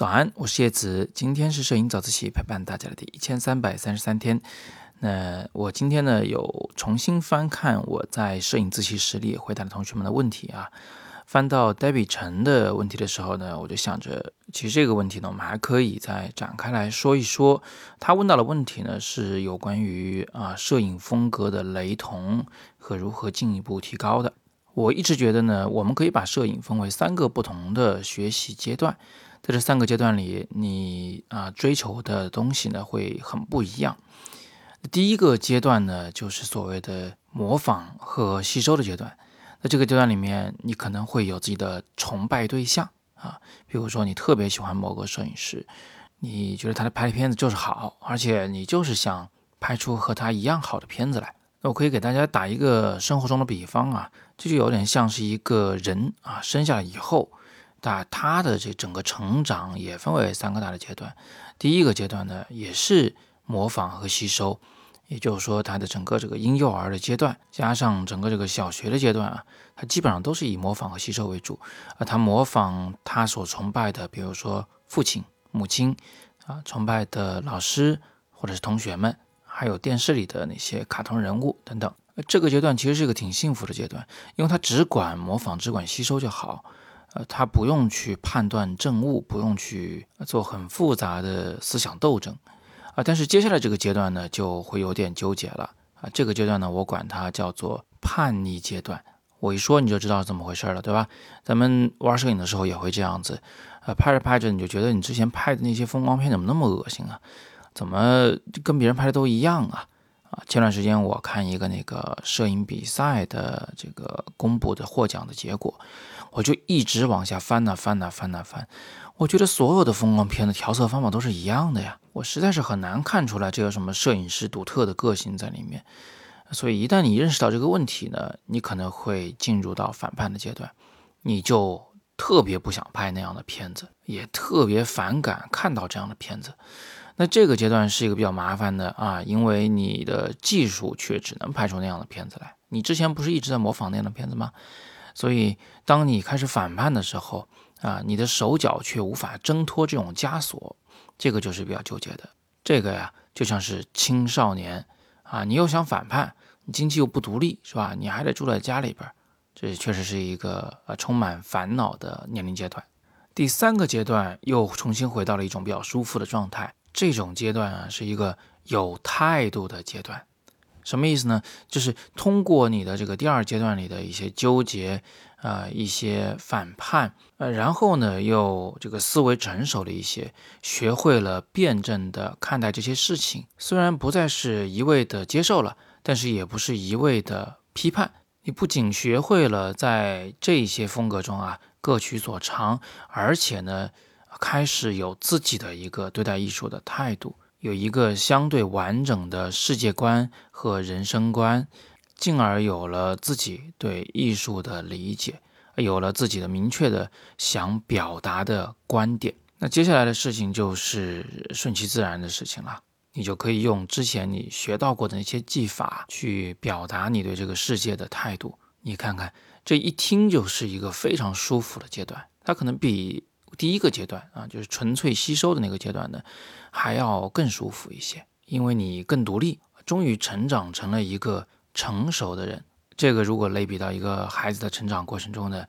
早安，我是叶子，今天是摄影早自习陪伴大家的第一千三百三十三天。那我今天呢有重新翻看我在摄影自习室里回答的同学们的问题啊，翻到 David 陈的问题的时候呢，我就想着，其实这个问题呢，我们还可以再展开来说一说。他问到的问题呢，是有关于啊摄影风格的雷同和如何进一步提高的。我一直觉得呢，我们可以把摄影分为三个不同的学习阶段。在这三个阶段里，你啊追求的东西呢会很不一样。第一个阶段呢，就是所谓的模仿和吸收的阶段。在这个阶段里面，你可能会有自己的崇拜对象啊，比如说你特别喜欢某个摄影师，你觉得他的拍的片子就是好，而且你就是想拍出和他一样好的片子来。那我可以给大家打一个生活中的比方啊，这就有点像是一个人啊生下来以后。那他的这整个成长也分为三个大的阶段，第一个阶段呢，也是模仿和吸收，也就是说，他的整个这个婴幼儿的阶段，加上整个这个小学的阶段啊，他基本上都是以模仿和吸收为主，啊，他模仿他所崇拜的，比如说父亲、母亲，啊，崇拜的老师或者是同学们，还有电视里的那些卡通人物等等。这个阶段其实是一个挺幸福的阶段，因为他只管模仿，只管吸收就好。呃，他不用去判断正误，不用去做很复杂的思想斗争，啊，但是接下来这个阶段呢，就会有点纠结了啊。这个阶段呢，我管它叫做叛逆阶段。我一说你就知道怎么回事了，对吧？咱们玩摄影的时候也会这样子，呃，拍着拍着你就觉得你之前拍的那些风光片怎么那么恶心啊？怎么跟别人拍的都一样啊？啊，前段时间我看一个那个摄影比赛的这个公布的获奖的结果。我就一直往下翻呐翻呐翻呐翻，我觉得所有的风光片的调色方法都是一样的呀，我实在是很难看出来这有什么摄影师独特的个性在里面。所以一旦你认识到这个问题呢，你可能会进入到反叛的阶段，你就特别不想拍那样的片子，也特别反感看到这样的片子。那这个阶段是一个比较麻烦的啊，因为你的技术却只能拍出那样的片子来。你之前不是一直在模仿那样的片子吗？所以，当你开始反叛的时候，啊，你的手脚却无法挣脱这种枷锁，这个就是比较纠结的。这个呀，就像是青少年，啊，你又想反叛，你经济又不独立，是吧？你还得住在家里边，这确实是一个呃充满烦恼的年龄阶段。第三个阶段又重新回到了一种比较舒服的状态，这种阶段啊，是一个有态度的阶段。什么意思呢？就是通过你的这个第二阶段里的一些纠结，呃，一些反叛，呃，然后呢，又这个思维成熟了一些，学会了辩证的看待这些事情。虽然不再是一味的接受了，但是也不是一味的批判。你不仅学会了在这些风格中啊各取所长，而且呢，开始有自己的一个对待艺术的态度。有一个相对完整的世界观和人生观，进而有了自己对艺术的理解，有了自己的明确的想表达的观点。那接下来的事情就是顺其自然的事情了。你就可以用之前你学到过的那些技法去表达你对这个世界的态度。你看看，这一听就是一个非常舒服的阶段。它可能比。第一个阶段啊，就是纯粹吸收的那个阶段呢，还要更舒服一些，因为你更独立，终于成长成了一个成熟的人。这个如果类比到一个孩子的成长过程中呢，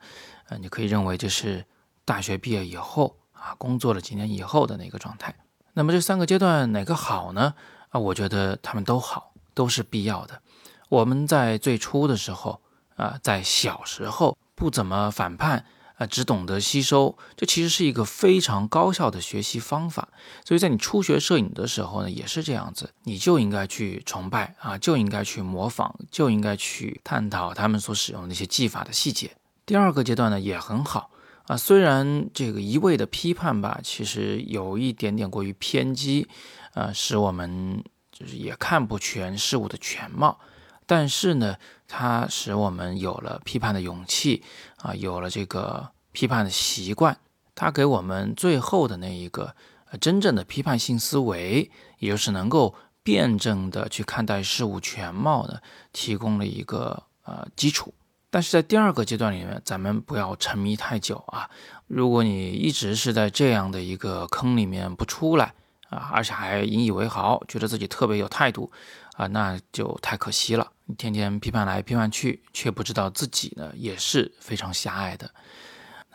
呃，你可以认为这是大学毕业以后啊，工作了几年以后的那个状态。那么这三个阶段哪个好呢？啊，我觉得他们都好，都是必要的。我们在最初的时候啊，在小时候不怎么反叛。只懂得吸收，这其实是一个非常高效的学习方法。所以在你初学摄影的时候呢，也是这样子，你就应该去崇拜啊，就应该去模仿，就应该去探讨他们所使用的那些技法的细节。第二个阶段呢也很好啊，虽然这个一味的批判吧，其实有一点点过于偏激，呃，使我们就是也看不全事物的全貌。但是呢，它使我们有了批判的勇气啊，有了这个批判的习惯。它给我们最后的那一个呃真正的批判性思维，也就是能够辩证的去看待事物全貌的，提供了一个呃基础。但是在第二个阶段里面，咱们不要沉迷太久啊。如果你一直是在这样的一个坑里面不出来啊，而且还引以为豪，觉得自己特别有态度啊，那就太可惜了。你天天批判来批判去，却不知道自己呢也是非常狭隘的。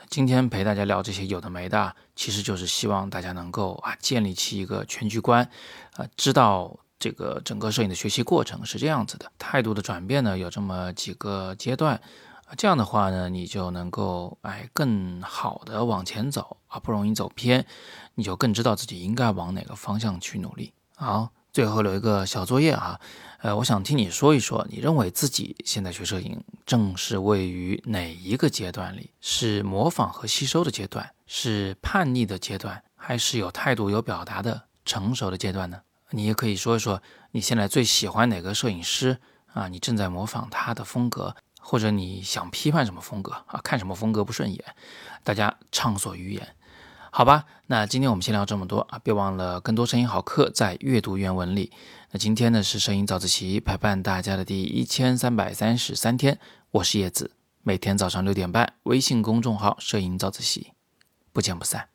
今天陪大家聊这些有的没的，其实就是希望大家能够啊建立起一个全局观，啊，知道这个整个摄影的学习过程是这样子的，态度的转变呢有这么几个阶段，这样的话呢，你就能够哎更好的往前走啊，不容易走偏，你就更知道自己应该往哪个方向去努力。好，最后留一个小作业啊。呃，我想听你说一说，你认为自己现在学摄影正是位于哪一个阶段里？是模仿和吸收的阶段，是叛逆的阶段，还是有态度、有表达的成熟的阶段呢？你也可以说一说你现在最喜欢哪个摄影师啊？你正在模仿他的风格，或者你想批判什么风格啊？看什么风格不顺眼？大家畅所欲言。好吧，那今天我们先聊这么多啊！别忘了更多声音好课在阅读原文里。那今天呢是摄影早自习陪伴大家的第一千三百三十三天，我是叶子，每天早上六点半，微信公众号摄影早自习，不见不散。